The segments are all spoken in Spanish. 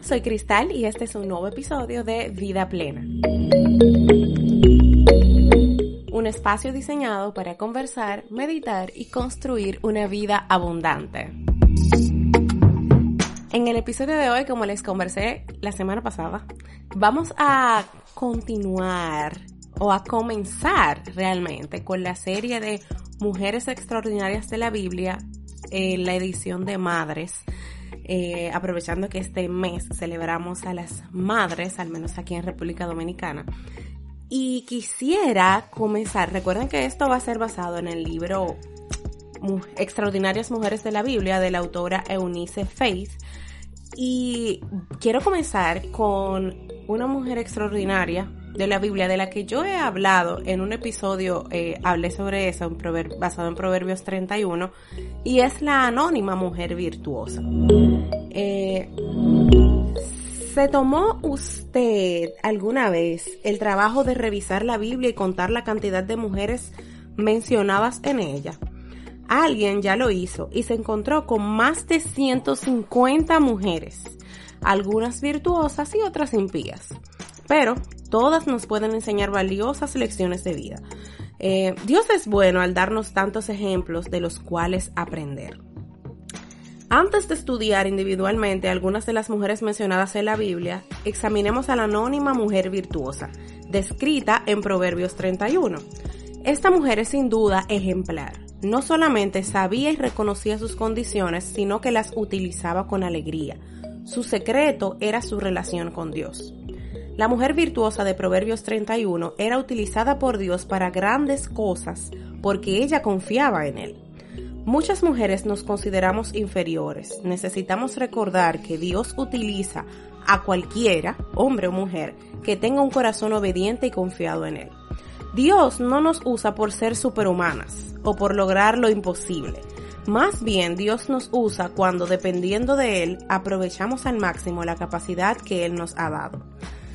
Soy Cristal y este es un nuevo episodio de Vida Plena. Un espacio diseñado para conversar, meditar y construir una vida abundante. En el episodio de hoy, como les conversé la semana pasada, vamos a continuar o a comenzar realmente con la serie de Mujeres Extraordinarias de la Biblia, en la edición de Madres eh, aprovechando que este mes celebramos a las madres, al menos aquí en República Dominicana. Y quisiera comenzar, recuerden que esto va a ser basado en el libro Extraordinarias Mujeres de la Biblia de la autora Eunice Faith. Y quiero comenzar con una mujer extraordinaria de la Biblia, de la que yo he hablado en un episodio, eh, hablé sobre eso, basado en Proverbios 31, y es la anónima mujer virtuosa. Eh, ¿Se tomó usted alguna vez el trabajo de revisar la Biblia y contar la cantidad de mujeres mencionadas en ella? Alguien ya lo hizo y se encontró con más de 150 mujeres, algunas virtuosas y otras impías. Pero todas nos pueden enseñar valiosas lecciones de vida. Eh, Dios es bueno al darnos tantos ejemplos de los cuales aprender. Antes de estudiar individualmente algunas de las mujeres mencionadas en la Biblia, examinemos a la anónima mujer virtuosa, descrita en Proverbios 31. Esta mujer es sin duda ejemplar. No solamente sabía y reconocía sus condiciones, sino que las utilizaba con alegría. Su secreto era su relación con Dios. La mujer virtuosa de Proverbios 31 era utilizada por Dios para grandes cosas porque ella confiaba en Él. Muchas mujeres nos consideramos inferiores. Necesitamos recordar que Dios utiliza a cualquiera, hombre o mujer, que tenga un corazón obediente y confiado en Él. Dios no nos usa por ser superhumanas o por lograr lo imposible. Más bien Dios nos usa cuando, dependiendo de Él, aprovechamos al máximo la capacidad que Él nos ha dado.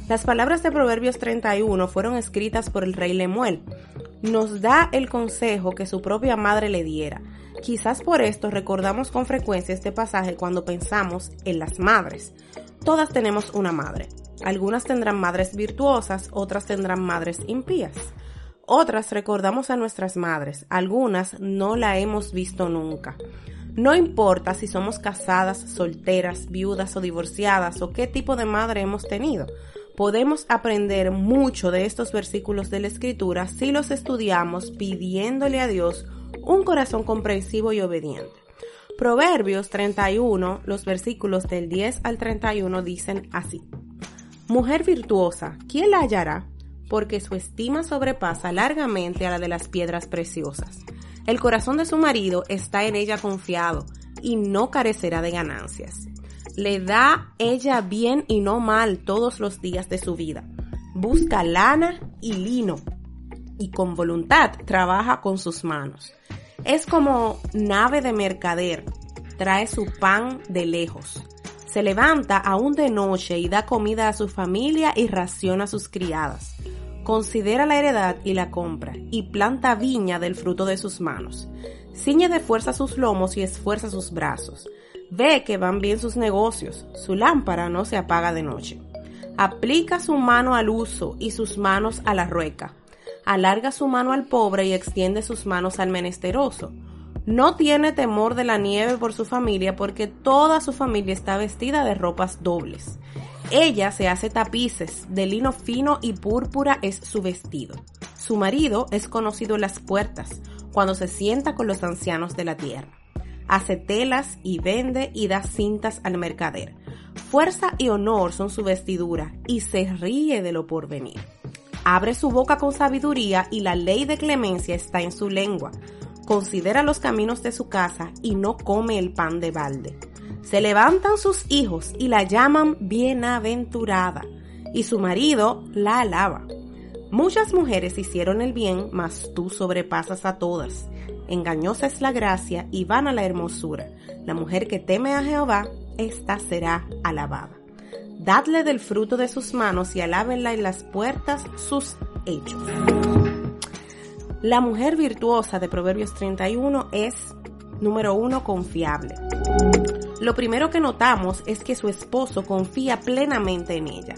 Las palabras de Proverbios 31 fueron escritas por el rey Lemuel. Nos da el consejo que su propia madre le diera. Quizás por esto recordamos con frecuencia este pasaje cuando pensamos en las madres. Todas tenemos una madre. Algunas tendrán madres virtuosas, otras tendrán madres impías. Otras recordamos a nuestras madres, algunas no la hemos visto nunca. No importa si somos casadas, solteras, viudas o divorciadas o qué tipo de madre hemos tenido podemos aprender mucho de estos versículos de la Escritura si los estudiamos pidiéndole a Dios un corazón comprensivo y obediente. Proverbios 31, los versículos del 10 al 31 dicen así. Mujer virtuosa, ¿quién la hallará? Porque su estima sobrepasa largamente a la de las piedras preciosas. El corazón de su marido está en ella confiado y no carecerá de ganancias le da ella bien y no mal todos los días de su vida. Busca lana y lino y con voluntad trabaja con sus manos. Es como nave de mercader, trae su pan de lejos. Se levanta aún de noche y da comida a su familia y raciona a sus criadas. Considera la heredad y la compra, y planta viña del fruto de sus manos. Ciñe de fuerza sus lomos y esfuerza sus brazos Ve que van bien sus negocios, su lámpara no se apaga de noche. Aplica su mano al uso y sus manos a la rueca. Alarga su mano al pobre y extiende sus manos al menesteroso. No tiene temor de la nieve por su familia porque toda su familia está vestida de ropas dobles. Ella se hace tapices, de lino fino y púrpura es su vestido. Su marido es conocido en las puertas, cuando se sienta con los ancianos de la tierra hace telas y vende y da cintas al mercader. Fuerza y honor son su vestidura y se ríe de lo porvenir. Abre su boca con sabiduría y la ley de clemencia está en su lengua. Considera los caminos de su casa y no come el pan de balde. Se levantan sus hijos y la llaman bienaventurada, y su marido la alaba. Muchas mujeres hicieron el bien, mas tú sobrepasas a todas. Engañosa es la gracia y vana la hermosura. La mujer que teme a Jehová, ésta será alabada. Dadle del fruto de sus manos y alábenla en las puertas sus hechos. La mujer virtuosa de Proverbios 31 es, número uno, confiable. Lo primero que notamos es que su esposo confía plenamente en ella.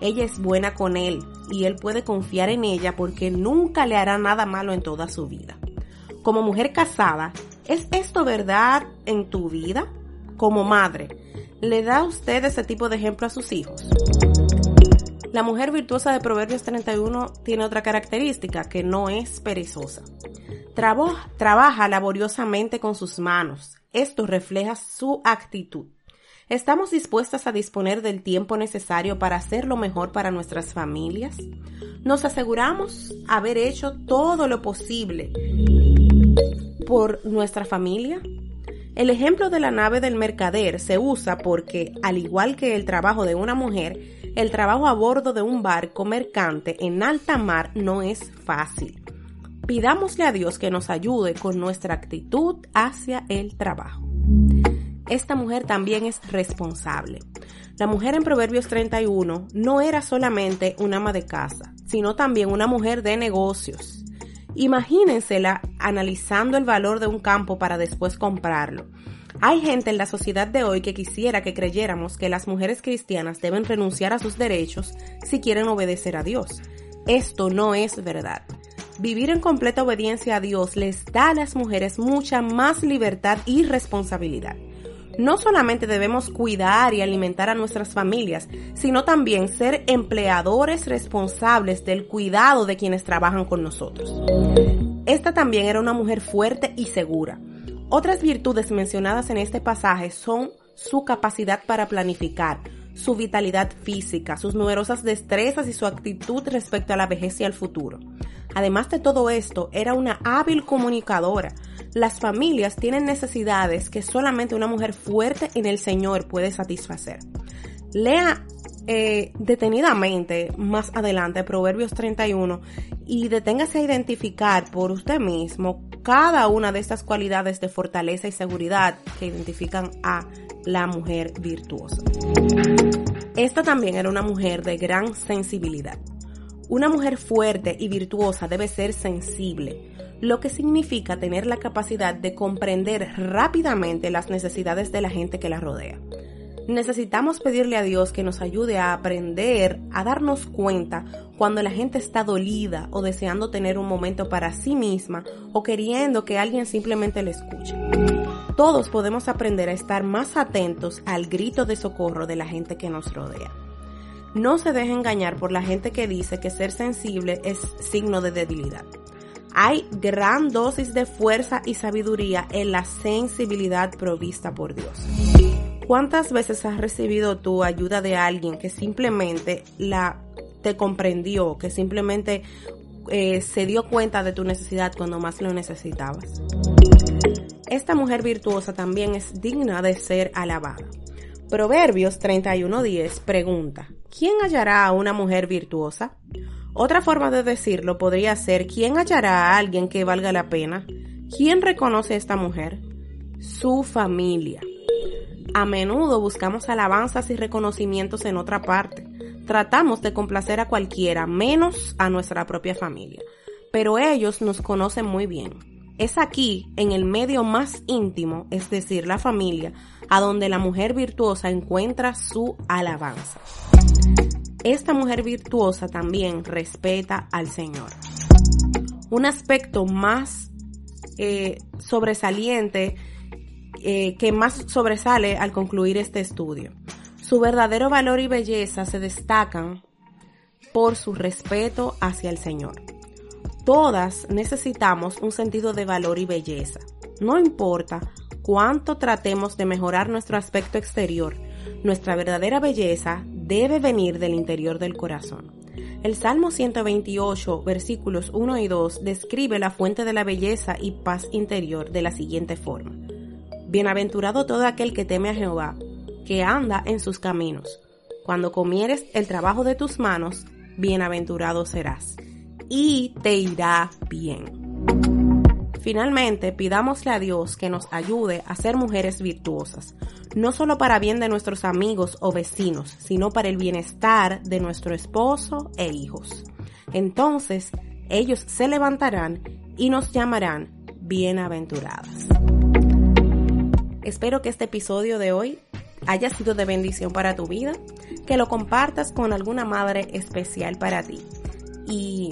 Ella es buena con él y él puede confiar en ella porque nunca le hará nada malo en toda su vida. Como mujer casada, ¿es esto verdad en tu vida? Como madre, ¿le da usted ese tipo de ejemplo a sus hijos? La mujer virtuosa de Proverbios 31 tiene otra característica, que no es perezosa. trabaja laboriosamente con sus manos. Esto refleja su actitud. ¿Estamos dispuestas a disponer del tiempo necesario para hacer lo mejor para nuestras familias? ¿Nos aseguramos haber hecho todo lo posible por nuestra familia? El ejemplo de la nave del mercader se usa porque, al igual que el trabajo de una mujer, el trabajo a bordo de un barco mercante en alta mar no es fácil. Pidámosle a Dios que nos ayude con nuestra actitud hacia el trabajo esta mujer también es responsable. La mujer en Proverbios 31 no era solamente una ama de casa, sino también una mujer de negocios. Imagínensela analizando el valor de un campo para después comprarlo. Hay gente en la sociedad de hoy que quisiera que creyéramos que las mujeres cristianas deben renunciar a sus derechos si quieren obedecer a Dios. Esto no es verdad. Vivir en completa obediencia a Dios les da a las mujeres mucha más libertad y responsabilidad no solamente debemos cuidar y alimentar a nuestras familias, sino también ser empleadores responsables del cuidado de quienes trabajan con nosotros. Esta también era una mujer fuerte y segura. Otras virtudes mencionadas en este pasaje son su capacidad para planificar, su vitalidad física, sus numerosas destrezas y su actitud respecto a la vejez y al futuro. Además de todo esto, era una hábil comunicadora. Las familias tienen necesidades que solamente una mujer fuerte en el Señor puede satisfacer. Lea eh, detenidamente más adelante Proverbios 31 y deténgase a identificar por usted mismo cada una de estas cualidades de fortaleza y seguridad que identifican a la mujer virtuosa. Esta también era una mujer de gran sensibilidad. Una mujer fuerte y virtuosa debe ser sensible, lo que significa tener la capacidad de comprender rápidamente las necesidades de la gente que la rodea. Necesitamos pedirle a Dios que nos ayude a aprender a darnos cuenta cuando la gente está dolida o deseando tener un momento para sí misma o queriendo que alguien simplemente le escuche. Todos podemos aprender a estar más atentos al grito de socorro de la gente que nos rodea. No se deje engañar por la gente que dice que ser sensible es signo de debilidad. Hay gran dosis de fuerza y sabiduría en la sensibilidad provista por Dios. ¿Cuántas veces has recibido tu ayuda de alguien que simplemente la te comprendió, que simplemente eh, se dio cuenta de tu necesidad cuando más lo necesitabas? Esta mujer virtuosa también es digna de ser alabada. Proverbios 31.10 pregunta, ¿quién hallará a una mujer virtuosa? Otra forma de decirlo podría ser, ¿quién hallará a alguien que valga la pena? ¿Quién reconoce a esta mujer? Su familia. A menudo buscamos alabanzas y reconocimientos en otra parte. Tratamos de complacer a cualquiera, menos a nuestra propia familia. Pero ellos nos conocen muy bien. Es aquí, en el medio más íntimo, es decir, la familia, a donde la mujer virtuosa encuentra su alabanza. Esta mujer virtuosa también respeta al Señor. Un aspecto más eh, sobresaliente eh, que más sobresale al concluir este estudio. Su verdadero valor y belleza se destacan por su respeto hacia el Señor. Todas necesitamos un sentido de valor y belleza. No importa cuánto tratemos de mejorar nuestro aspecto exterior, nuestra verdadera belleza debe venir del interior del corazón. El Salmo 128, versículos 1 y 2, describe la fuente de la belleza y paz interior de la siguiente forma. Bienaventurado todo aquel que teme a Jehová, que anda en sus caminos. Cuando comieres el trabajo de tus manos, bienaventurado serás y te irá bien. Finalmente, pidámosle a Dios que nos ayude a ser mujeres virtuosas, no solo para bien de nuestros amigos o vecinos, sino para el bienestar de nuestro esposo e hijos. Entonces, ellos se levantarán y nos llamarán bienaventuradas. espero que este episodio de hoy haya sido de bendición para tu vida, que lo compartas con alguna madre especial para ti. Y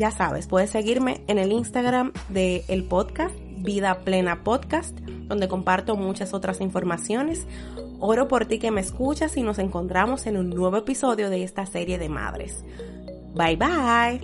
ya sabes, puedes seguirme en el Instagram del el podcast, Vida Plena Podcast, donde comparto muchas otras informaciones. Oro por ti que me escuchas y nos encontramos en un nuevo episodio de esta serie de madres. Bye bye.